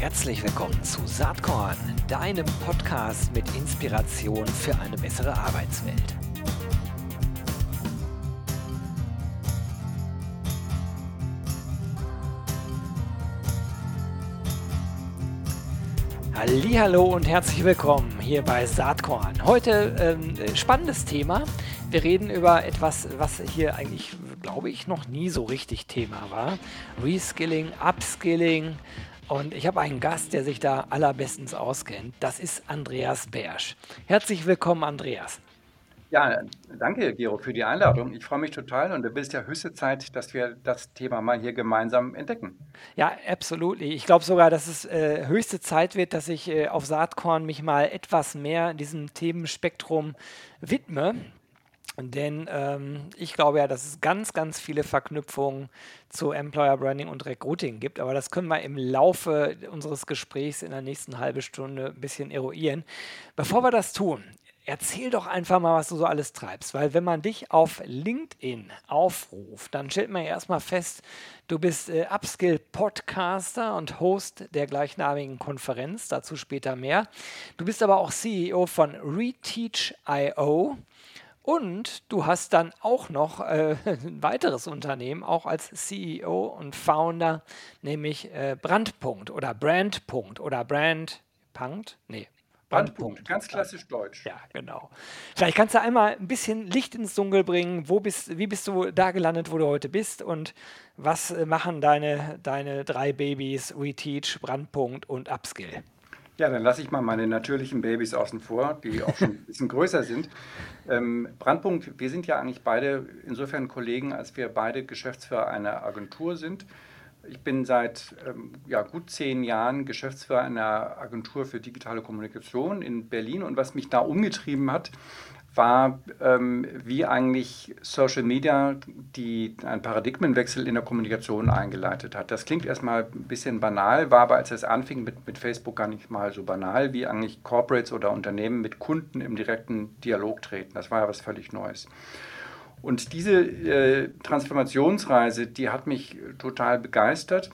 Herzlich willkommen zu Saatkorn, deinem Podcast mit Inspiration für eine bessere Arbeitswelt. Hallo und herzlich willkommen hier bei Saatkorn. Heute ähm, spannendes Thema. Wir reden über etwas, was hier eigentlich, glaube ich, noch nie so richtig Thema war. Reskilling, Upskilling. Und ich habe einen Gast, der sich da allerbestens auskennt. Das ist Andreas Bersch. Herzlich willkommen, Andreas. Ja, danke, Gero, für die Einladung. Ich freue mich total und du bist ja höchste Zeit, dass wir das Thema mal hier gemeinsam entdecken. Ja, absolut. Ich glaube sogar, dass es äh, höchste Zeit wird, dass ich äh, auf Saatkorn mich mal etwas mehr diesem Themenspektrum widme. Denn ähm, ich glaube ja, dass es ganz, ganz viele Verknüpfungen zu Employer Branding und Recruiting gibt. Aber das können wir im Laufe unseres Gesprächs in der nächsten halben Stunde ein bisschen eruieren. Bevor wir das tun, erzähl doch einfach mal, was du so alles treibst. Weil wenn man dich auf LinkedIn aufruft, dann stellt man ja erstmal fest, du bist äh, Upskill-Podcaster und Host der gleichnamigen Konferenz, dazu später mehr. Du bist aber auch CEO von Reteach.io. Und du hast dann auch noch äh, ein weiteres Unternehmen, auch als CEO und Founder, nämlich äh, Brandpunkt oder Brandpunkt oder Brandpunkt. Nee, Brandpunkt. Ganz klassisch deutsch. Ja, genau. Vielleicht kannst du einmal ein bisschen Licht ins Dunkel bringen. Wo bist, wie bist du da gelandet, wo du heute bist? Und was äh, machen deine, deine drei Babys, WeTeach, Brandpunkt und Upskill? Ja, dann lasse ich mal meine natürlichen Babys außen vor, die auch schon ein bisschen größer sind. Ähm, Brandpunkt, wir sind ja eigentlich beide insofern Kollegen, als wir beide Geschäftsführer einer Agentur sind. Ich bin seit ähm, ja, gut zehn Jahren Geschäftsführer einer Agentur für digitale Kommunikation in Berlin und was mich da umgetrieben hat, war, ähm, wie eigentlich Social Media die, einen Paradigmenwechsel in der Kommunikation eingeleitet hat. Das klingt erstmal ein bisschen banal, war aber, als es anfing mit, mit Facebook, gar nicht mal so banal, wie eigentlich Corporates oder Unternehmen mit Kunden im direkten Dialog treten. Das war ja was völlig Neues. Und diese äh, Transformationsreise, die hat mich total begeistert.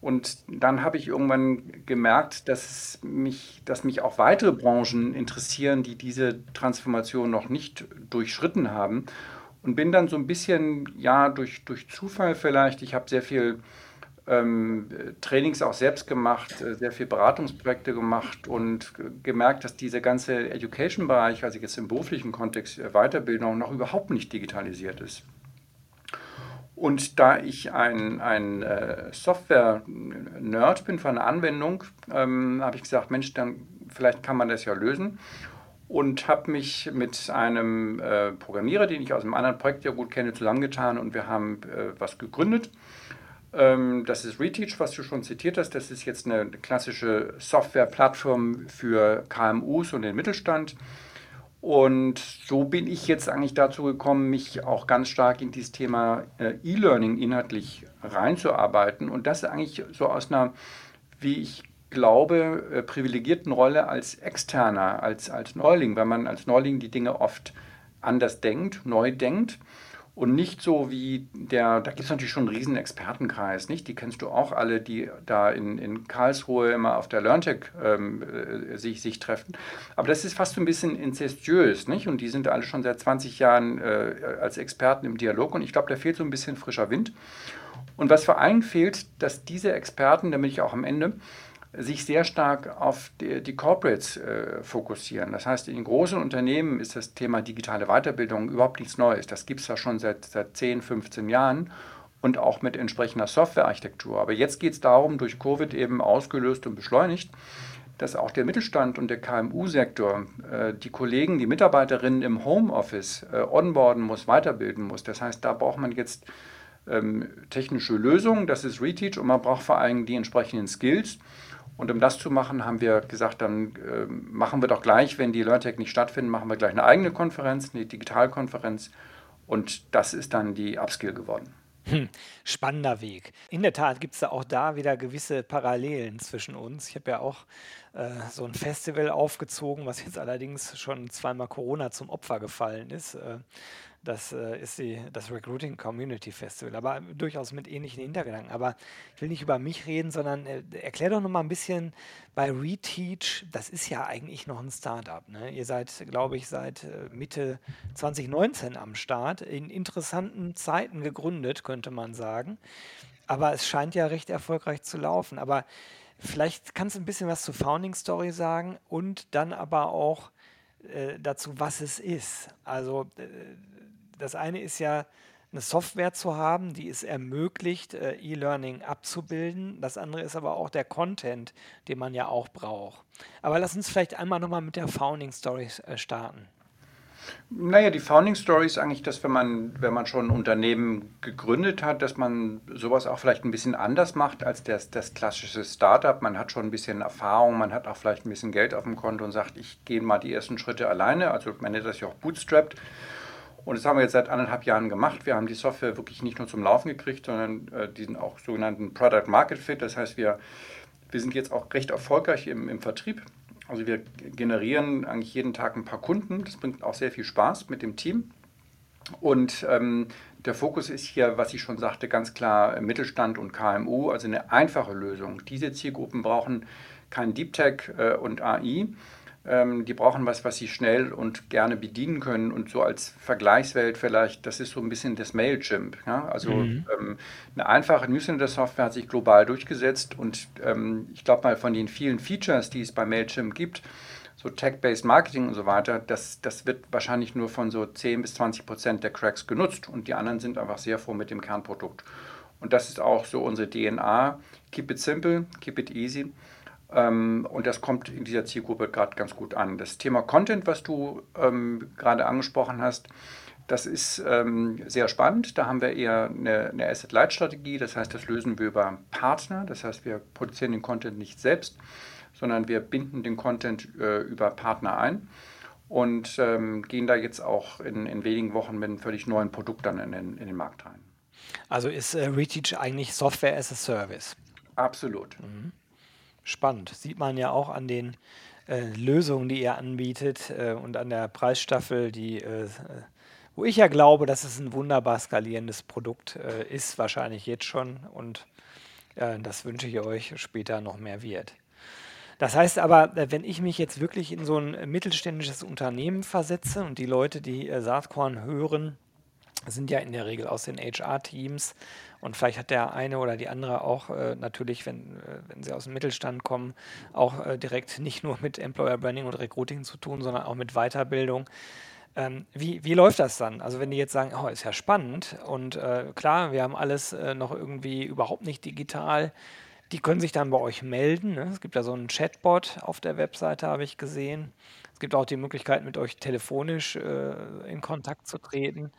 Und dann habe ich irgendwann gemerkt, dass mich, dass mich auch weitere Branchen interessieren, die diese Transformation noch nicht durchschritten haben. Und bin dann so ein bisschen, ja, durch, durch Zufall vielleicht, ich habe sehr viel ähm, Trainings auch selbst gemacht, äh, sehr viel Beratungsprojekte gemacht und gemerkt, dass dieser ganze Education-Bereich, also jetzt im beruflichen Kontext äh, Weiterbildung, noch überhaupt nicht digitalisiert ist. Und da ich ein, ein äh, Software-Nerd bin von einer Anwendung, ähm, habe ich gesagt, Mensch, dann vielleicht kann man das ja lösen. Und habe mich mit einem äh, Programmierer, den ich aus einem anderen Projekt ja gut kenne, zusammengetan und wir haben äh, was gegründet. Ähm, das ist Reteach, was du schon zitiert hast. Das ist jetzt eine klassische Software-Plattform für KMUs und den Mittelstand. Und so bin ich jetzt eigentlich dazu gekommen, mich auch ganz stark in dieses Thema äh, E-Learning inhaltlich reinzuarbeiten. Und das eigentlich so aus einer, wie ich glaube, äh, privilegierten Rolle als Externer, als, als Neuling, weil man als Neuling die Dinge oft anders denkt, neu denkt und nicht so wie der, da gibt es natürlich schon einen riesen Expertenkreis, nicht? Die kennst du auch alle, die da in, in Karlsruhe immer auf der LearnTech ähm, äh, sich, sich treffen. Aber das ist fast so ein bisschen inzestiös, nicht? Und die sind alle schon seit 20 Jahren äh, als Experten im Dialog und ich glaube, da fehlt so ein bisschen frischer Wind. Und was vor allem fehlt, dass diese Experten, damit ich auch am Ende, sich sehr stark auf die, die Corporates äh, fokussieren. Das heißt, in großen Unternehmen ist das Thema digitale Weiterbildung überhaupt nichts Neues. Das gibt es ja schon seit, seit 10, 15 Jahren und auch mit entsprechender Softwarearchitektur. Aber jetzt geht es darum, durch Covid eben ausgelöst und beschleunigt, dass auch der Mittelstand und der KMU-Sektor äh, die Kollegen, die Mitarbeiterinnen im Homeoffice äh, onboarden muss, weiterbilden muss. Das heißt, da braucht man jetzt ähm, technische Lösungen, das ist Reteach und man braucht vor allem die entsprechenden Skills. Und um das zu machen, haben wir gesagt, dann äh, machen wir doch gleich, wenn die LearnTech nicht stattfinden, machen wir gleich eine eigene Konferenz, eine Digitalkonferenz. Und das ist dann die Upskill geworden. Hm, spannender Weg. In der Tat gibt es da auch da wieder gewisse Parallelen zwischen uns. Ich habe ja auch so ein Festival aufgezogen, was jetzt allerdings schon zweimal Corona zum Opfer gefallen ist. Äh, Das äh, ist die, das Recruiting Community Festival, aber durchaus mit ähnlichen Hintergedanken. Aber ich will nicht über mich reden, sondern äh, erklär doch noch mal ein bisschen bei Reteach. Das ist ja eigentlich noch ein Startup. Ne? Ihr seid, glaube ich, seit äh, Mitte 2019 am Start. In interessanten Zeiten gegründet, könnte man sagen. Aber es scheint ja recht erfolgreich zu laufen. Aber vielleicht kannst du ein bisschen was zur Founding Story sagen und dann aber auch äh, dazu, was es ist. Also äh, das eine ist ja eine Software zu haben, die es ermöglicht, äh, E-Learning abzubilden. Das andere ist aber auch der Content, den man ja auch braucht. Aber lass uns vielleicht einmal nochmal mit der Founding Story äh, starten. Naja, die Founding Story ist eigentlich, dass wenn man, wenn man schon ein Unternehmen gegründet hat, dass man sowas auch vielleicht ein bisschen anders macht als das, das klassische Startup. Man hat schon ein bisschen Erfahrung, man hat auch vielleicht ein bisschen Geld auf dem Konto und sagt, ich gehe mal die ersten Schritte alleine. Also man nennt das ja auch bootstrapped. Und das haben wir jetzt seit anderthalb Jahren gemacht. Wir haben die Software wirklich nicht nur zum Laufen gekriegt, sondern äh, diesen auch sogenannten Product Market Fit. Das heißt, wir, wir sind jetzt auch recht erfolgreich im, im Vertrieb. Also wir generieren eigentlich jeden Tag ein paar Kunden. Das bringt auch sehr viel Spaß mit dem Team. Und ähm, der Fokus ist hier, was ich schon sagte, ganz klar Mittelstand und KMU, also eine einfache Lösung. Diese Zielgruppen brauchen kein Deep Tech äh, und AI, ähm, die brauchen was, was sie schnell und gerne bedienen können. Und so als Vergleichswelt vielleicht, das ist so ein bisschen das Mailchimp. Ja? Also mhm. ähm, eine einfache Newsletter-Software hat sich global durchgesetzt. Und ähm, ich glaube mal, von den vielen Features, die es bei Mailchimp gibt, so Tech-Based Marketing und so weiter, das, das wird wahrscheinlich nur von so 10 bis 20 Prozent der Cracks genutzt. Und die anderen sind einfach sehr froh mit dem Kernprodukt. Und das ist auch so unsere DNA. Keep it simple, keep it easy. Ähm, und das kommt in dieser Zielgruppe gerade ganz gut an. Das Thema Content, was du ähm, gerade angesprochen hast, das ist ähm, sehr spannend. Da haben wir eher eine, eine Asset-Light-Strategie. Das heißt, das lösen wir über Partner. Das heißt, wir produzieren den Content nicht selbst, sondern wir binden den Content äh, über Partner ein und ähm, gehen da jetzt auch in, in, wenigen Wochen mit einem völlig neuen Produkt dann in den, in den Markt rein. Also ist äh, Reteach eigentlich Software as a Service? Absolut. Mhm. Spannend. Sieht man ja auch an den äh, Lösungen, die ihr anbietet äh, und an der Preisstaffel, die, äh, wo ich ja glaube, dass es ein wunderbar skalierendes Produkt äh, ist, wahrscheinlich jetzt schon. Und äh, das wünsche ich euch später noch mehr wird. Das heißt aber, äh, wenn ich mich jetzt wirklich in so ein mittelständisches Unternehmen versetze und die Leute, die Saatkorn hören, sind ja in der Regel aus den HR-Teams und vielleicht hat der eine oder die andere auch äh, natürlich, wenn, äh, wenn sie aus dem Mittelstand kommen, auch äh, direkt nicht nur mit Employer Branding und Recruiting zu tun, sondern auch mit Weiterbildung. Ähm, wie, wie läuft das dann? Also wenn die jetzt sagen, oh, ist ja spannend und äh, klar, wir haben alles äh, noch irgendwie überhaupt nicht digital, die können sich dann bei euch melden. Ne? Es gibt ja so einen Chatbot auf der Webseite, habe ich gesehen. Es gibt auch die Möglichkeit, mit euch telefonisch äh, in Kontakt zu treten.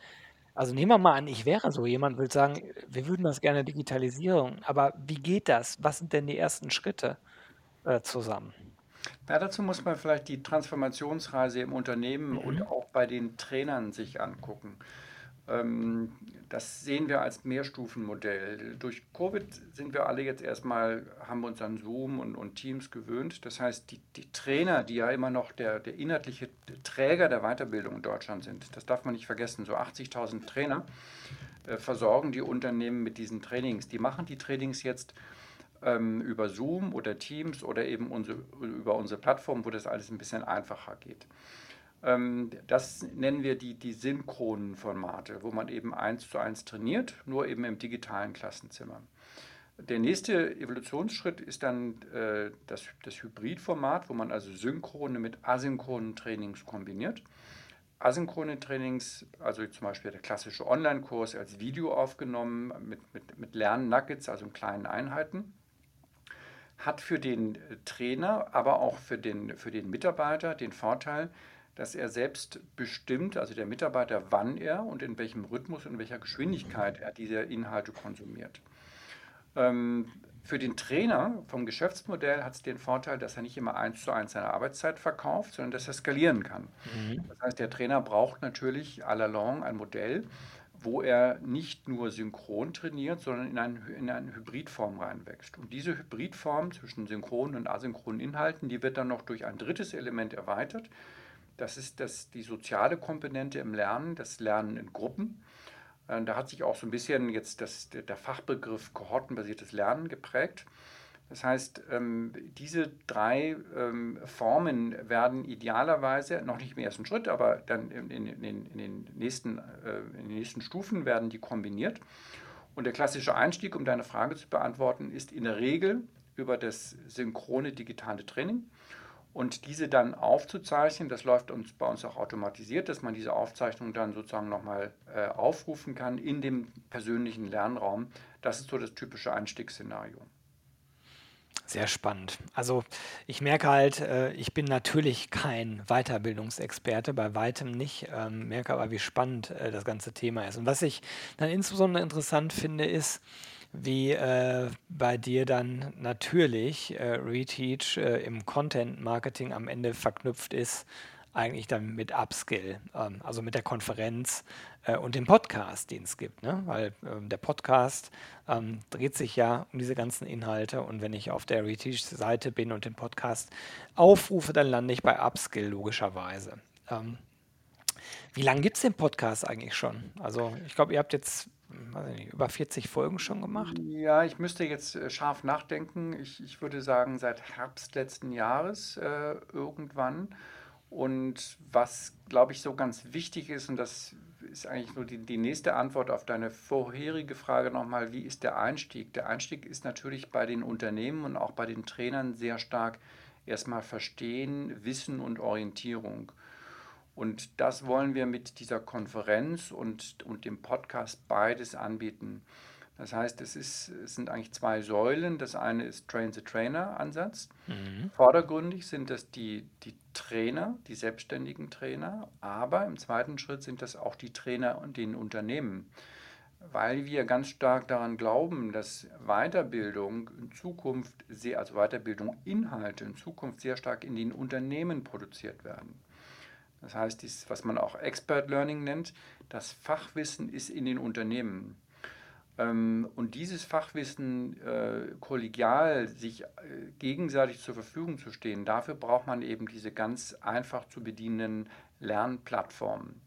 Also nehmen wir mal an, ich wäre so jemand, würde sagen, wir würden das gerne digitalisieren, aber wie geht das? Was sind denn die ersten Schritte äh, zusammen? Ja, dazu muss man vielleicht die Transformationsreise im Unternehmen und mhm. auch bei den Trainern sich angucken. Ähm, das sehen wir als Mehrstufenmodell. Durch Covid sind wir alle jetzt erstmal, haben wir uns an Zoom und, und Teams gewöhnt. Das heißt, die, die, Trainer, die ja immer noch der, der inhaltliche Träger der Weiterbildung in Deutschland sind, das darf man nicht vergessen, so 80.000 Trainer äh, versorgen die Unternehmen mit diesen Trainings. Die machen die Trainings jetzt ähm, über Zoom oder Teams oder eben unsere, über unsere Plattform, wo das alles ein bisschen einfacher geht. Ähm, das nennen wir die, die synchronen Formate, wo man eben eins zu eins trainiert, nur eben im digitalen Klassenzimmer. Der nächste Evolutionsschritt ist dann äh, das, das Hybridformat, wo man also synchrone mit asynchronen Trainings kombiniert. Asynchrone Trainings, also zum Beispiel der klassische Online-Kurs als Video aufgenommen mit, mit, mit Lern-Nuggets, also in kleinen Einheiten, hat für den Trainer, aber auch für den, für den Mitarbeiter den Vorteil, dass er selbst bestimmt, also der Mitarbeiter, wann er und in welchem Rhythmus und in welcher Geschwindigkeit er diese Inhalte konsumiert. Ähm, für den Trainer vom Geschäftsmodell hat es den Vorteil, dass er nicht immer eins zu eins seine Arbeitszeit verkauft, sondern dass er skalieren kann. Mhm. Das heißt, der Trainer braucht natürlich à la longue ein Modell, wo er nicht nur synchron trainiert, sondern in, ein, in eine Hybridform reinwächst. Und diese Hybridform zwischen synchronen und asynchronen Inhalten, die wird dann noch durch ein drittes Element erweitert, das ist das, die soziale Komponente im Lernen, das Lernen in Gruppen. Äh, da hat sich auch so ein bisschen jetzt das, der Fachbegriff kohortenbasiertes Lernen geprägt. Das heißt, ähm, diese drei ähm, Formen werden idealerweise, noch nicht im ersten Schritt, aber dann in, in, in, den, nächsten, äh, in den nächsten Stufen werden die kombiniert. Und der klassische Einstieg, um deine Frage zu beantworten, ist in der Regel über das synchrone digitale Training. Und diese dann aufzuzeichnen, das läuft uns bei uns auch automatisiert, dass man diese Aufzeichnung dann sozusagen nochmal äh, aufrufen kann in dem persönlichen Lernraum. Das ist so das typische Einstiegsszenario. Sehr spannend. Also ich merke halt, äh, ich bin natürlich kein Weiterbildungsexperte, bei weitem nicht, ähm, merke aber, wie spannend äh, das ganze Thema ist. Und was ich dann insbesondere interessant finde, ist, wie äh, bei dir dann natürlich äh, Reteach äh, im Content Marketing am Ende verknüpft ist eigentlich dann mit Upskill, ähm, also mit der Konferenz äh, und dem Podcast, den es gibt. Ne? Weil ähm, der Podcast ähm, dreht sich ja um diese ganzen Inhalte und wenn ich auf der Reteach-Seite bin und den Podcast aufrufe, dann lande ich bei Upskill logischerweise. Ähm, wie lange gibt es den Podcast eigentlich schon? Also ich glaube, ihr habt jetzt nicht, über 40 Folgen schon gemacht. Ja, ich müsste jetzt äh, scharf nachdenken. Ich, ich würde sagen, seit Herbst letzten Jahres äh, irgendwann. Und was, glaube ich, so ganz wichtig ist, und das ist eigentlich nur die, die nächste Antwort auf deine vorherige Frage nochmal, wie ist der Einstieg? Der Einstieg ist natürlich bei den Unternehmen und auch bei den Trainern sehr stark erstmal Verstehen, Wissen und Orientierung. Und das wollen wir mit dieser Konferenz und, und dem Podcast beides anbieten. Das heißt, es, ist, es sind eigentlich zwei Säulen. Das eine ist Train-the-Trainer-Ansatz. Mhm. Vordergründig sind das die, die Trainer, die selbstständigen Trainer, aber im zweiten Schritt sind das auch die Trainer und den Unternehmen, weil wir ganz stark daran glauben, dass Weiterbildung in Zukunft, sehr, also Weiterbildung Inhalte in Zukunft sehr stark in den Unternehmen produziert werden. Das heißt, dies, was man auch Expert Learning nennt, das Fachwissen ist in den Unternehmen. Ähm, und dieses Fachwissen äh, kollegial sich äh, gegenseitig zur Verfügung zu stehen, dafür braucht man eben diese ganz einfach zu bedienenden Lernplattformen.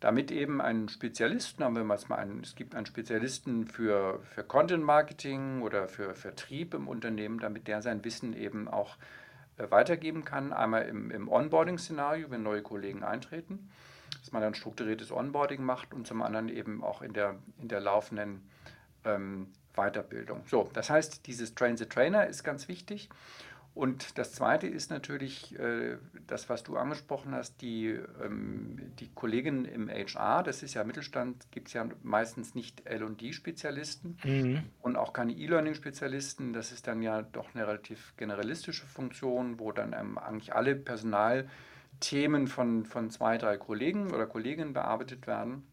Damit eben ein Spezialisten, haben wir mal einen, es gibt einen Spezialisten für, für Content Marketing oder für Vertrieb im Unternehmen, damit der sein Wissen eben auch äh, weitergeben kann. Einmal im, im Onboarding-Szenario, wenn neue Kollegen eintreten, dass man dann strukturiertes Onboarding macht und zum anderen eben auch in der, in der laufenden ähm, Weiterbildung. So, das heißt, dieses Train the Trainer ist ganz wichtig. Und das Zweite ist natürlich äh, das, was du angesprochen hast, die, ähm, die Kolleginnen im HR, das ist ja Mittelstand, gibt es ja meistens nicht LD-Spezialisten mhm. und auch keine E-Learning-Spezialisten. Das ist dann ja doch eine relativ generalistische Funktion, wo dann ähm, eigentlich alle Personalthemen von, von zwei, drei Kollegen oder Kolleginnen bearbeitet werden.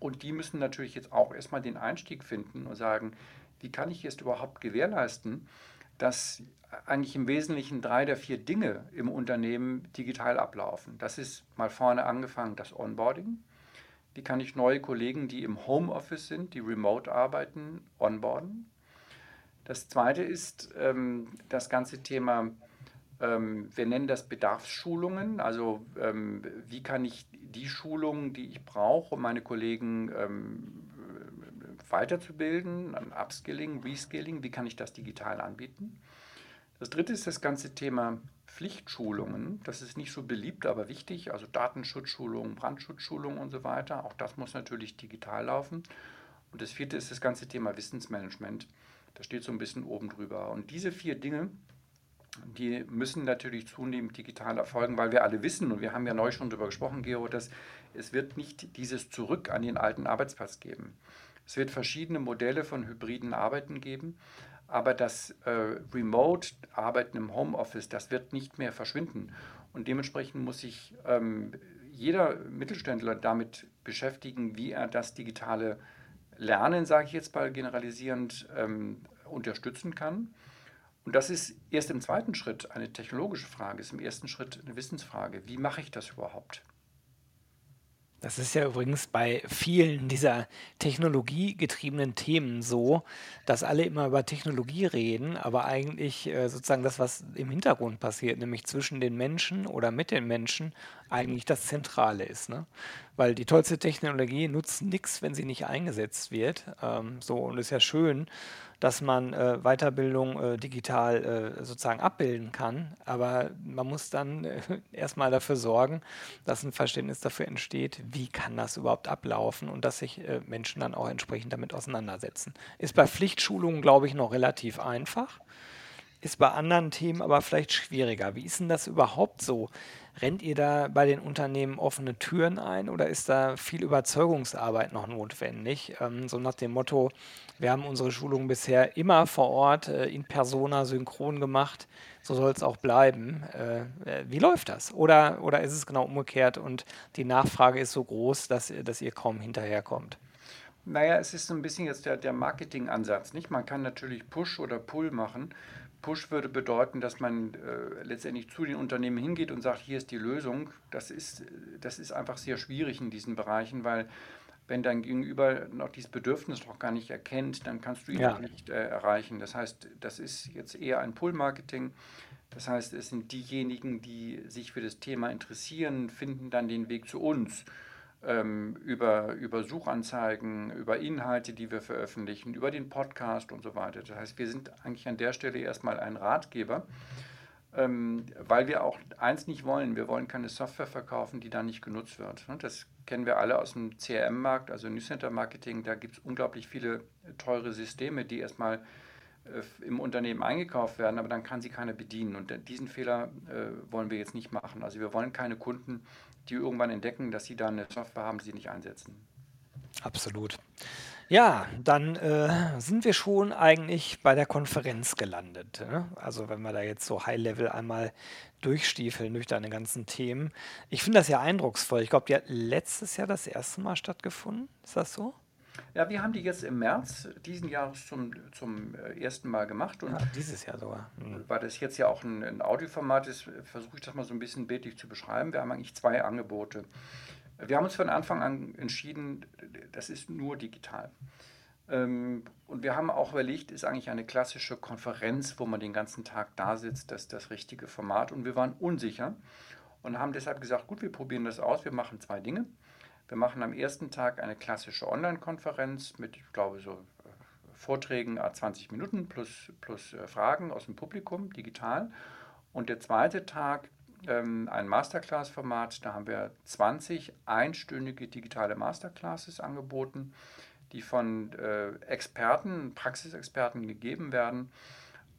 Und die müssen natürlich jetzt auch erstmal den Einstieg finden und sagen, wie kann ich jetzt überhaupt gewährleisten, dass eigentlich im Wesentlichen drei der vier Dinge im Unternehmen digital ablaufen. Das ist mal vorne angefangen das Onboarding. Wie kann ich neue Kollegen, die im Homeoffice sind, die remote arbeiten, onboarden? Das zweite ist ähm, das ganze Thema, ähm, wir nennen das Bedarfsschulungen. Also ähm, wie kann ich die Schulungen, die ich brauche, um meine Kollegen ähm, weiterzubilden, Upskilling, Reskilling, wie kann ich das digital anbieten? Das dritte ist das ganze Thema Pflichtschulungen. Das ist nicht so beliebt, aber wichtig. Also Datenschutzschulungen, Brandschutzschulungen und so weiter. Auch das muss natürlich digital laufen. Und das vierte ist das ganze Thema Wissensmanagement. Das steht so ein bisschen oben drüber. Und diese vier Dinge, die müssen natürlich zunehmend digital erfolgen, weil wir alle wissen, und wir haben ja neu schon darüber gesprochen, Gero, dass es wird nicht dieses Zurück an den alten Arbeitsplatz geben. Es wird verschiedene Modelle von hybriden Arbeiten geben, aber das äh, Remote-Arbeiten im Homeoffice, das wird nicht mehr verschwinden. Und dementsprechend muss sich ähm, jeder Mittelständler damit beschäftigen, wie er das digitale Lernen, sage ich jetzt mal generalisierend, ähm, unterstützen kann. Und das ist erst im zweiten Schritt eine technologische Frage, ist im ersten Schritt eine Wissensfrage. Wie mache ich das überhaupt? Das ist ja übrigens bei vielen dieser technologiegetriebenen Themen so, dass alle immer über Technologie reden, aber eigentlich äh, sozusagen das, was im Hintergrund passiert, nämlich zwischen den Menschen oder mit den Menschen, eigentlich das Zentrale ist. Ne? Weil die tollste Technologie nutzt nichts, wenn sie nicht eingesetzt wird. Ähm, so, und es ist ja schön, dass man äh, Weiterbildung äh, digital äh, sozusagen abbilden kann. Aber man muss dann äh, erstmal dafür sorgen, dass ein Verständnis dafür entsteht, wie kann das überhaupt ablaufen und dass sich äh, Menschen dann auch entsprechend damit auseinandersetzen. Ist bei Pflichtschulungen, glaube ich, noch relativ einfach. Ist bei anderen Themen aber vielleicht schwieriger. Wie ist denn das überhaupt so? Rennt ihr da bei den Unternehmen offene Türen ein oder ist da viel Überzeugungsarbeit noch notwendig? Ähm, so nach dem Motto, wir haben unsere Schulungen bisher immer vor Ort äh, in persona synchron gemacht, so soll es auch bleiben. Äh, äh, wie läuft das? Oder, oder ist es genau umgekehrt und die Nachfrage ist so groß, dass, dass ihr kaum hinterherkommt? Naja, es ist so ein bisschen jetzt der, der Marketingansatz. Nicht? Man kann natürlich Push oder Pull machen. Push würde bedeuten, dass man äh, letztendlich zu den Unternehmen hingeht und sagt, hier ist die Lösung. Das ist, das ist einfach sehr schwierig in diesen Bereichen, weil wenn dein Gegenüber noch dieses Bedürfnis noch gar nicht erkennt, dann kannst du ihn ja. nicht äh, erreichen. Das heißt, das ist jetzt eher ein Pull-Marketing. Das heißt, es sind diejenigen, die sich für das Thema interessieren, finden dann den Weg zu uns über, über Suchanzeigen, über Inhalte, die wir veröffentlichen, über den Podcast und so weiter. Das heißt, wir sind eigentlich an der Stelle erstmal ein Ratgeber, ähm, weil wir auch eins nicht wollen. Wir wollen keine Software verkaufen, die dann nicht genutzt wird. Ne? Das kennen wir alle aus dem CRM-Markt, also Newscenter-Marketing. Da gibt es unglaublich viele teure Systeme, die erstmal im Unternehmen eingekauft werden, aber dann kann sie keiner bedienen. Und diesen Fehler äh, wollen wir jetzt nicht machen. Also wir wollen keine Kunden, die irgendwann entdecken, dass sie da eine Software haben, die sie nicht einsetzen. Absolut. Ja, dann äh, sind wir schon eigentlich bei der Konferenz gelandet. Ne? Also wenn wir da jetzt so High-Level einmal durchstiefeln durch deine ganzen Themen. Ich finde das ja eindrucksvoll. Ich glaube, die hat letztes Jahr das erste Mal stattgefunden. Ist das so? Ja, wir haben die jetzt im März diesen Jahres zum, zum äh, ersten Mal gemacht. Und ja, dieses Jahr sogar. Mhm. Weil das jetzt ja auch ein, ein Audioformat ist, versuche ich das mal so ein bisschen bildlich zu beschreiben. Wir haben eigentlich zwei Angebote. Wir haben uns von Anfang an entschieden, das ist nur digital. Ähm, und wir haben auch überlegt, ist eigentlich eine klassische Konferenz, wo man den ganzen Tag da sitzt, das das richtige Format. Und wir waren unsicher und haben deshalb gesagt, gut, wir probieren das aus, wir machen zwei Dinge. Wir machen am ersten Tag eine klassische Online-Konferenz mit, ich glaube, so äh, Vorträgen a 20 Minuten plus, plus äh, Fragen aus dem Publikum digital. Und der zweite Tag ähm, ein Masterclass-Format. Da haben wir 20 einstündige digitale Masterclasses angeboten, die von äh, Experten, Praxisexperten gegeben werden,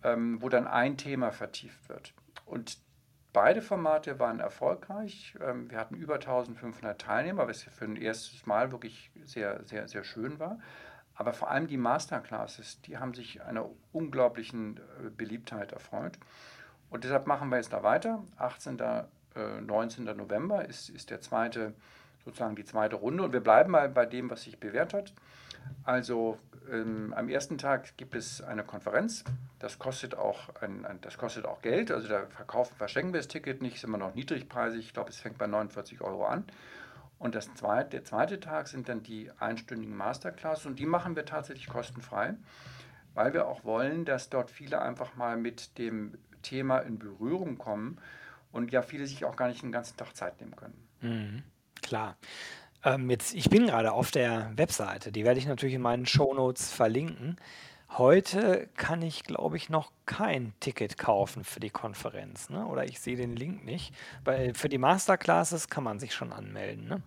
ähm, wo dann ein Thema vertieft wird. Und Beide Formate waren erfolgreich. Ähm, wir hatten über 1500 Teilnehmer, was für ein erstes Mal wirklich sehr, sehr, sehr schön war. Aber vor allem die Masterclasses, die haben sich einer unglaublichen äh, Beliebtheit erfreut. Und deshalb machen wir jetzt da weiter. 18. 19. Äh, November ist, ist der zweite, sozusagen die zweite Runde. Und wir bleiben mal bei dem, was sich bewährt hat. Also ähm, am ersten Tag gibt es eine Konferenz. Das kostet auch, ein, ein, das kostet auch Geld. Also da verkaufen, verschenken wir das Ticket nicht, sind wir noch niedrigpreisig. Ich glaube, es fängt bei 49 Euro an. Und das zweite, der zweite Tag sind dann die einstündigen Masterclass und die machen wir tatsächlich kostenfrei, weil wir auch wollen, dass dort viele einfach mal mit dem Thema in Berührung kommen und ja viele sich auch gar nicht den ganzen Tag Zeit nehmen können. Mhm, klar. Ähm, jetzt, ich bin gerade auf der Webseite, die werde ich natürlich in meinen Shownotes verlinken. Heute kann ich, glaube ich, noch kein Ticket kaufen für die Konferenz, ne? Oder ich sehe den Link nicht. Weil für die Masterclasses kann man sich schon anmelden, ne?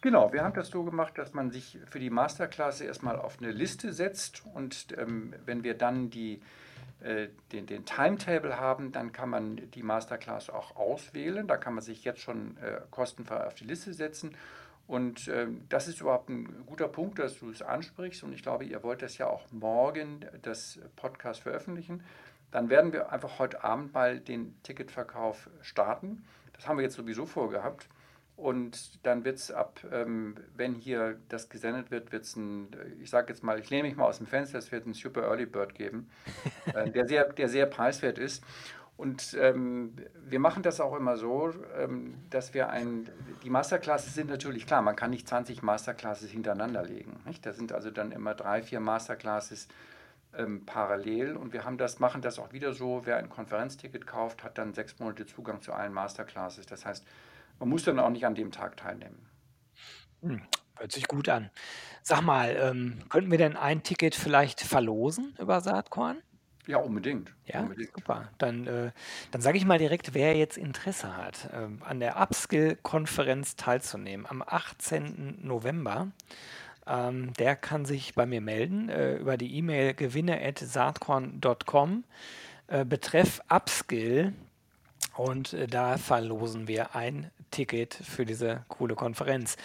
Genau, wir haben das so gemacht, dass man sich für die Masterclass erstmal auf eine Liste setzt und ähm, wenn wir dann die, äh, den, den Timetable haben, dann kann man die Masterclass auch auswählen. Da kann man sich jetzt schon äh, kostenfrei auf die Liste setzen und äh, das ist überhaupt ein guter Punkt, dass du es ansprichst. Und ich glaube, ihr wollt das ja auch morgen, das Podcast veröffentlichen. Dann werden wir einfach heute Abend mal den Ticketverkauf starten. Das haben wir jetzt sowieso vorgehabt. Und dann wird es ab, ähm, wenn hier das gesendet wird, wird es ein, ich sage jetzt mal, ich lehne mich mal aus dem Fenster, es wird ein Super Early Bird geben, äh, der, sehr, der sehr preiswert ist. Und ähm, wir machen das auch immer so, ähm, dass wir ein, die Masterclasses sind natürlich klar, man kann nicht 20 Masterclasses hintereinander legen. Nicht? Da sind also dann immer drei, vier Masterclasses ähm, parallel und wir haben das, machen das auch wieder so, wer ein Konferenzticket kauft, hat dann sechs Monate Zugang zu allen Masterclasses. Das heißt, man muss dann auch nicht an dem Tag teilnehmen. Hm, hört sich gut an. Sag mal, ähm, könnten wir denn ein Ticket vielleicht verlosen über Saatkorn? Ja, unbedingt. Ja, unbedingt. super. Dann, äh, dann sage ich mal direkt, wer jetzt Interesse hat, ähm, an der Upskill-Konferenz teilzunehmen am 18. November. Ähm, der kann sich bei mir melden äh, über die E-Mail gewinne.saatkorn.com äh, betreff Upskill und äh, da verlosen wir ein Ticket für diese coole Konferenz.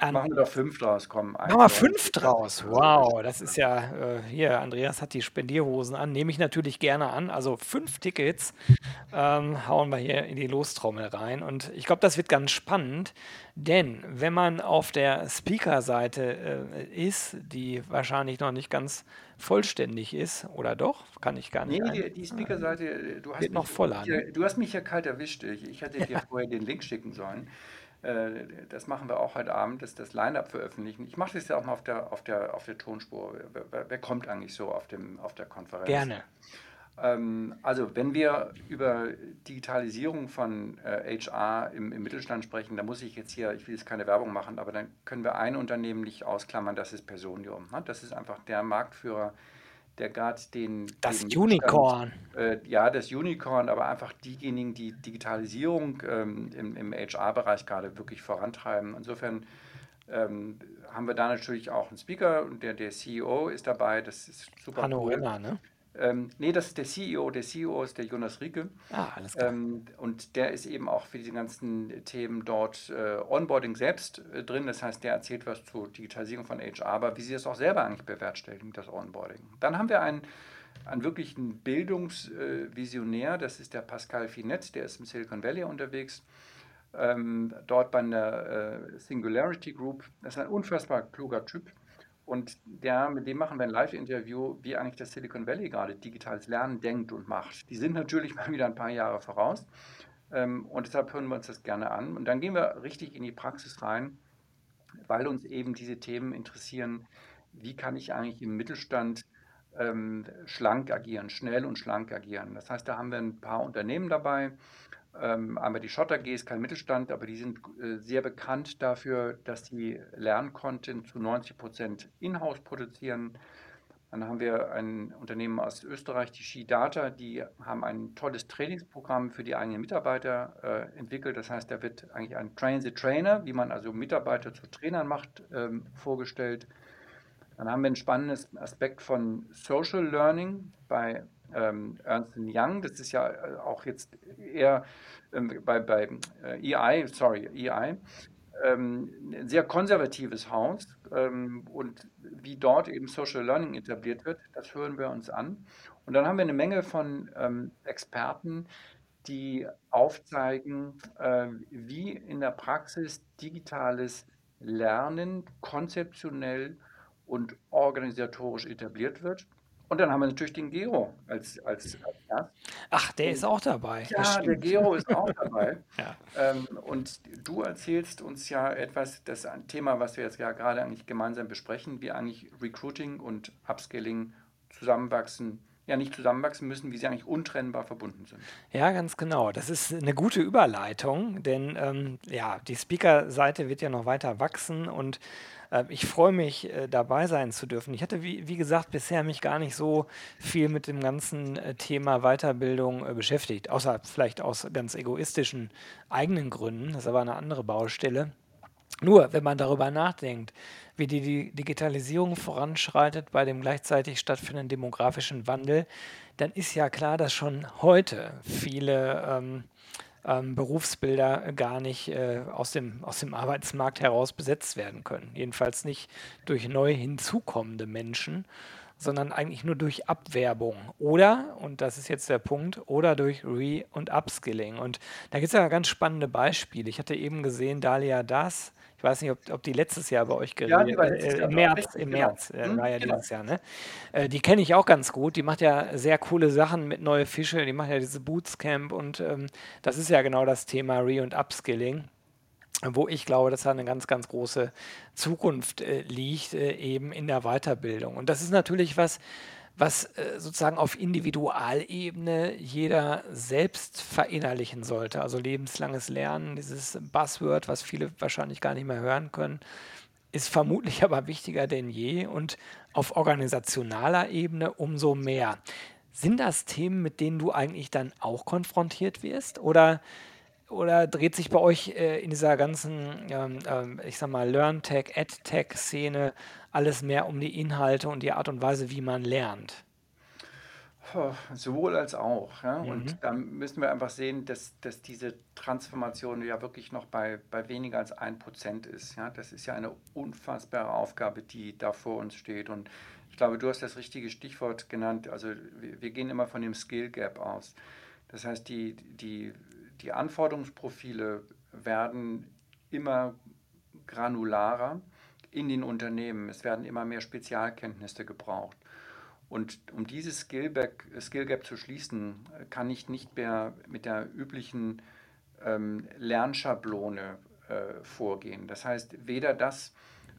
An Machen wir doch fünf draus, komm. Machen wir fünf draus. Wow, das ist ja, äh, hier, Andreas hat die Spendierhosen an. Nehme ich natürlich gerne an. Also fünf Tickets ähm, hauen wir hier in die Lostrommel rein. Und ich glaube, das wird ganz spannend, denn wenn man auf der Speaker-Seite äh, ist, die wahrscheinlich noch nicht ganz vollständig ist, oder doch? Kann ich gar nicht. Nee, die, die Speaker-Seite, äh, du, hast noch mich- voller, ne? du hast mich ja kalt erwischt. Ich, ich hätte dir vorher den Link schicken sollen. Äh, Das machen wir auch heute Abend, dass das Line-Up veröffentlichen. Ich mache das ja auch mal auf der, auf der, auf der Tonspur. Wer, wer, wer kommt eigentlich so auf, dem, auf der Konferenz? Gerne. Ähm, also, wenn wir über Digitalisierung von äh, HR im, im Mittelstand sprechen, da muss ich jetzt hier, ich will jetzt keine Werbung machen, aber dann können wir ein Unternehmen nicht ausklammern, das ist Personium. Ne? Das ist einfach der Marktführer, der gerade den, Das den Unicorn. äh, ja, das Unicorn, aber einfach diejenigen, die Digitalisierung ähm, im, im HR-Bereich gerade wirklich vorantreiben. Insofern ähm, haben wir da natürlich auch einen Speaker und der, der CEO ist dabei, das ist super Hanno cool. Renner, ne? Ähm, nee, das ist der CEO. Der CEO ist der Jonas Rieke. Ah, alles klar. Ähm, und der ist eben auch für diese ganzen Themen dort äh, Onboarding selbst äh, drin. Das heißt, der erzählt was zur Digitalisierung von HR, aber wie sie das auch selber eigentlich bewerkstelligen, das Onboarding. Dann haben wir einen, einen wirklichen Bildungsvisionär, das ist der Pascal Finette, der ist im Silicon Valley unterwegs. Ähm, dort bei der äh, Singularity Group. Das ist ein unfassbar kluger Typ. Und der, mit dem machen wir ein Live-Interview, wie eigentlich das Silicon Valley gerade digitales Lernen denkt und macht. Die sind natürlich mal wieder ein paar Jahre voraus. Ähm, und deshalb hören wir uns das gerne an. Und dann gehen wir richtig in die Praxis rein, weil uns eben diese Themen interessieren. Wie kann ich eigentlich im Mittelstand ähm, schlank agieren, schnell und schlank agieren? Das heißt, da haben wir ein paar Unternehmen dabei. Ähm, einmal die Schotter G ist kein Mittelstand, aber die sind äh, sehr bekannt dafür, dass sie Lerncontent zu 90 Prozent in-house produzieren. Dann haben wir ein Unternehmen aus Österreich, die SheData, die haben ein tolles Trainingsprogramm für die eigenen Mitarbeiter äh, entwickelt. Das heißt, da wird eigentlich ein Train the Trainer, wie man also Mitarbeiter zu Trainern macht, ähm, vorgestellt. Dann haben wir einen spannenden Aspekt von Social Learning bei ähm, Ernst Young. Das ist ja äh, auch jetzt eher ähm, bei, bei äh, EI, sorry, EI, ähm, ein sehr konservatives Haus ähm, und wie dort eben Social Learning etabliert wird, das hören wir uns an. Und dann haben wir eine Menge von ähm, Experten, die aufzeigen, äh, wie in der Praxis digitales Lernen konzeptionell und organisatorisch etabliert wird. Und dann haben wir natürlich den Gero als, als, als Gast. Ach, der ist auch dabei. Ja, der. Gero ist auch dabei. Ja. Ähm, und du erzählst uns ja etwas, das ein Thema, was wir jetzt ja gerade eigentlich gemeinsam besprechen, wie eigentlich Recruiting und Upskilling zusammenwachsen, ja nicht zusammenwachsen müssen, wie sie eigentlich untrennbar verbunden sind. Ja, ganz genau. Das ist eine gute Überleitung, denn ähm, ja, die Speaker-Seite wird ja noch weiter wachsen und äh, ich freue mich, äh, dabei sein zu dürfen. Ich hatte, wie, wie gesagt, bisher mich gar nicht so viel mit dem ganzen äh, Thema Weiterbildung äh, beschäftigt, außer vielleicht aus ganz egoistischen eigenen Gründen. Das ist aber eine andere Baustelle. Nur, wenn man darüber nachdenkt, wie die, Digitalisierung voranschreitet bei dem gleichzeitig stattfindenden demografischen Wandel, dann ist ja klar, dass schon heute viele ähm, ähm, Berufsbilder gar nicht äh, aus dem, aus dem Arbeitsmarkt heraus besetzt werden können. Jedenfalls nicht durch neu hinzukommende Menschen. Sondern eigentlich nur durch Abwerbung. Oder, und das ist jetzt der Punkt, oder durch Re- und Upskilling. Und da gibt es ja ganz spannende Beispiele. Ich hatte eben gesehen, Dalia Das, ich weiß nicht, ob, ob die letztes Jahr bei euch Ja, geredet, war äh, äh, im. März, im genau. März äh, Hm, war ja genau. dieses Jahr, ne? Äh, die kenne ich auch ganz gut. Die macht ja sehr coole Sachen mit neue Fische. Die macht ja diese Bootscamp und ähm, das ist ja genau das Thema Re- und Upskilling wo ich glaube, dass da eine ganz, ganz große Zukunft äh, liegt, äh, eben in der Weiterbildung. Und das ist natürlich was, was äh, sozusagen auf Individualebene jeder selbst verinnerlichen sollte. Also lebenslanges Lernen, dieses Buzzword, was viele wahrscheinlich gar nicht mehr hören können, ist vermutlich aber wichtiger denn je und auf organisationaler Ebene umso mehr. Sind das Themen, mit denen du eigentlich dann auch konfrontiert wirst? Oder oder dreht sich bei euch äh, in dieser ganzen, ähm, ähm, ich sag mal, Learn-Tech, Ed-Tech-Szene alles mehr um die Inhalte und die Art und Weise, wie man lernt? Sowohl als auch. Ja? Und Mhm. da müssen wir einfach sehen, dass, dass diese Transformation ja wirklich noch bei, bei weniger als ein Prozent ist. Ja? Das ist ja eine unfassbare Aufgabe, die da vor uns steht. Und ich glaube, du hast das richtige Stichwort genannt. Also wir, wir gehen immer von dem Skill Gap aus. Das heißt, die, die, die Anforderungsprofile werden immer granularer in den Unternehmen. Es werden immer mehr Spezialkenntnisse gebraucht. Und um dieses Skill Skill Gap zu schließen, kann ich nicht mehr mit der üblichen ähm, Lernschablone äh, vorgehen. Das heißt, weder das,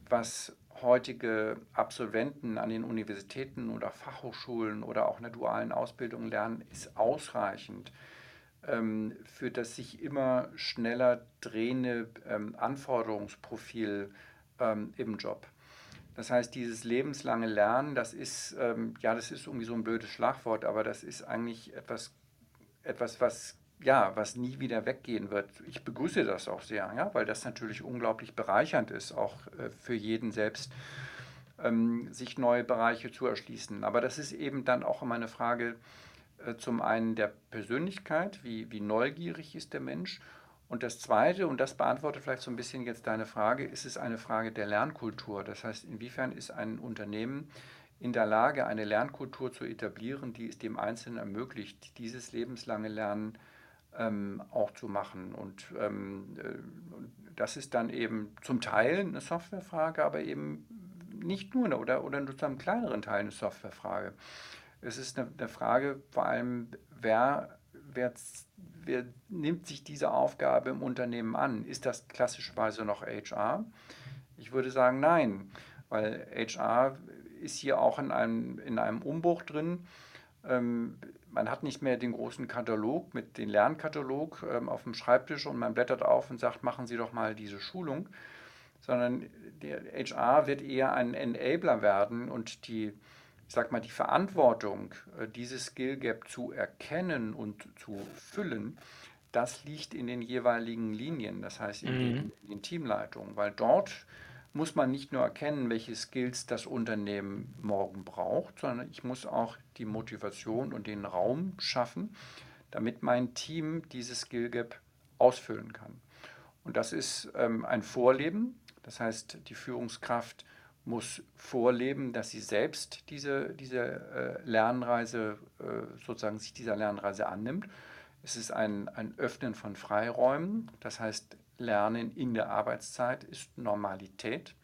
was heutige Absolventen an den Universitäten oder Fachhochschulen oder auch in der dualen Ausbildung lernen, ist ausreichend für das sich immer schneller drehende ähm, Anforderungsprofil ähm, im Job. Das heißt, dieses lebenslange Lernen, das ist, ähm, ja, das ist irgendwie so ein blödes Schlagwort, aber das ist eigentlich etwas, etwas, was, ja, was nie wieder weggehen wird. Ich begrüße das auch sehr, ja, weil das natürlich unglaublich bereichernd ist, auch äh, für jeden selbst, ähm, sich neue Bereiche zu erschließen. Aber das ist eben dann auch immer eine Frage zum einen der Persönlichkeit, wie, wie neugierig ist der Mensch. Und das Zweite, und das beantwortet vielleicht so ein bisschen jetzt deine Frage, ist es eine Frage der Lernkultur. Das heißt, inwiefern ist ein Unternehmen in der Lage, eine Lernkultur zu etablieren, die es dem Einzelnen ermöglicht, dieses lebenslange Lernen ähm, auch zu machen. Und ähm, äh, das ist dann eben zum Teil eine Softwarefrage, aber eben nicht nur eine, oder, oder nur zu einem kleineren Teil eine Softwarefrage. Es ist eine, eine Frage vor allem, wer, wer, wer nimmt sich diese Aufgabe im Unternehmen an? Ist das klassischerweise noch HR? Ich würde sagen, nein, weil HR ist hier auch in einem, in einem Umbruch drin. Ähm, man hat nicht mehr den großen Katalog mit dem Lernkatalog ähm, auf dem Schreibtisch und man blättert auf und sagt, machen Sie doch mal diese Schulung, sondern der HR wird eher ein Enabler werden und die, ich sag mal, die Verantwortung, äh, dieses Skill Gap zu erkennen und zu füllen, das liegt in den jeweiligen Linien, das heißt in den, Mhm. in den Teamleitungen, weil dort muss man nicht nur erkennen, welche Skills das Unternehmen morgen braucht, sondern ich muss auch die Motivation und den Raum schaffen, damit mein Team dieses Skill Gap ausfüllen kann. Und das ist ähm, ein Vorleben. Das heißt, die Führungskraft muss vorleben, dass sie selbst diese, diese äh, Lernreise, äh, sozusagen sich dieser Lernreise annimmt. Es ist ein, ein Öffnen von Freiräumen. Das heißt, Lernen in der Arbeitszeit ist Normalität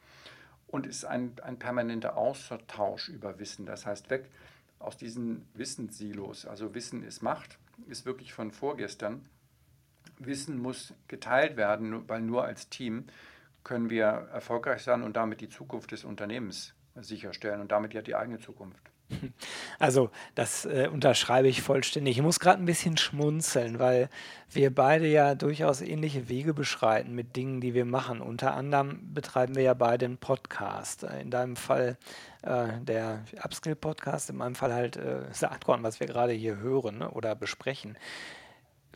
und ist ein, ein permanenter Austausch über Wissen. Das heißt, weg aus diesen Wissenssilos. Also Wissen ist Macht, ist wirklich von vorgestern. Wissen muss geteilt werden, weil nur als Team können wir erfolgreich sein und damit die Zukunft des Unternehmens sicherstellen und damit ja die eigene Zukunft. Also, das äh, unterschreibe ich vollständig. Ich muss gerade ein bisschen schmunzeln, weil wir beide ja durchaus ähnliche Wege beschreiten mit Dingen, die wir machen. Unter anderem betreiben wir ja beide einen Podcast. Äh, In deinem Fall äh, der Upskill-Podcast, in meinem Fall halt äh, Saatkorn, was wir gerade hier hören ne, oder besprechen.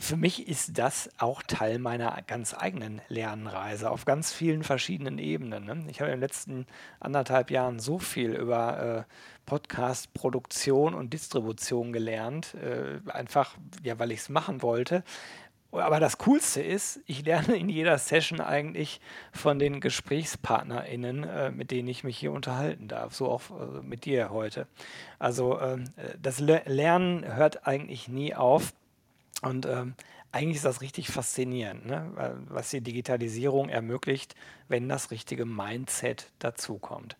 Für mich ist das auch Teil meiner ganz eigenen Lernreise auf ganz vielen verschiedenen Ebenen. Ne? Ich habe in den letzten anderthalb Jahren so viel über äh, Podcast-Produktion und Distribution gelernt, äh, einfach, ja, weil ich es machen wollte. aber das Coolste ist, ich lerne in jeder Session eigentlich von den GesprächspartnerInnen, äh, mit denen ich mich hier unterhalten darf. So auch äh, mit dir heute. Also ähm, das Le Lernen hört eigentlich nie auf. Und ähm, eigentlich ist das richtig faszinierend, ne? was die Digitalisierung ermöglicht, wenn das richtige Mindset dazukommt.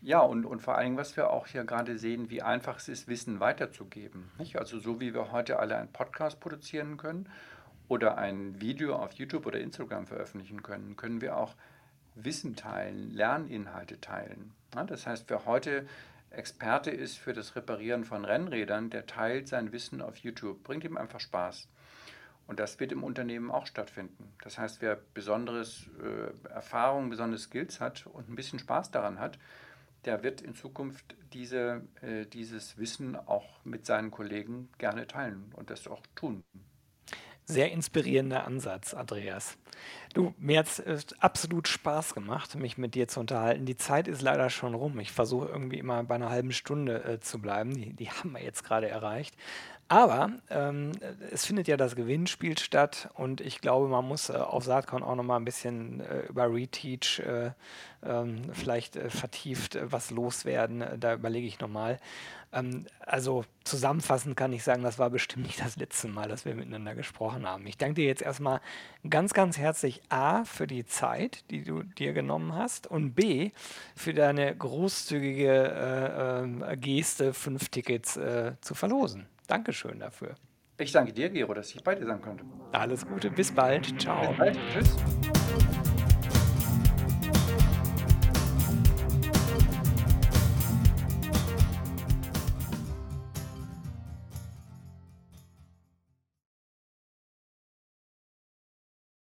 Ja, und, und vor Dingen, was wir auch hier gerade sehen, wie einfach es ist, Wissen weiterzugeben. Nicht? Also so wie wir heute alle einen Podcast produzieren können oder ein Video auf YouTube oder Instagram veröffentlichen können, können wir auch Wissen teilen, Lerninhalte teilen. Ja, das heißt, wer heute Experte ist für das Reparieren von Rennrädern, der teilt sein Wissen auf YouTube, bringt ihm einfach Spaß. Und das wird im Unternehmen auch stattfinden. Das heißt, wer besonderes äh, Erfahrung, besondere Skills hat und ein bisschen Spaß daran hat, der wird in Zukunft diese, äh, dieses Wissen auch mit seinen Kollegen gerne teilen und das auch tun. Sehr inspirierender Ansatz, Andreas. Du, mir hat es absolut Spaß gemacht, mich mit dir zu unterhalten. Die Zeit ist leider schon rum. Ich versuche irgendwie immer bei einer halben Stunde äh, zu bleiben. Die, die haben wir jetzt gerade erreicht. Aber ähm, es findet ja das Gewinnspiel statt und ich glaube, man muss äh, auf Saatkorn auch nochmal ein bisschen äh, über Reteach äh, ähm, vielleicht äh, vertieft äh, was loswerden. Äh, da überlege ich nochmal. Ähm, also zusammenfassend kann ich sagen, das war bestimmt nicht das letzte Mal, dass wir miteinander gesprochen haben. Ich danke dir jetzt erstmal ganz, ganz herzlich A für die Zeit, die du dir genommen hast und B für deine großzügige Geste, fünf Tickets zu verlosen. Dankeschön dafür. Ich danke dir, Gero, dass ich bei dir sein konnte. Alles Gute, bis bald. Ciao. Bis bald. Tschüss.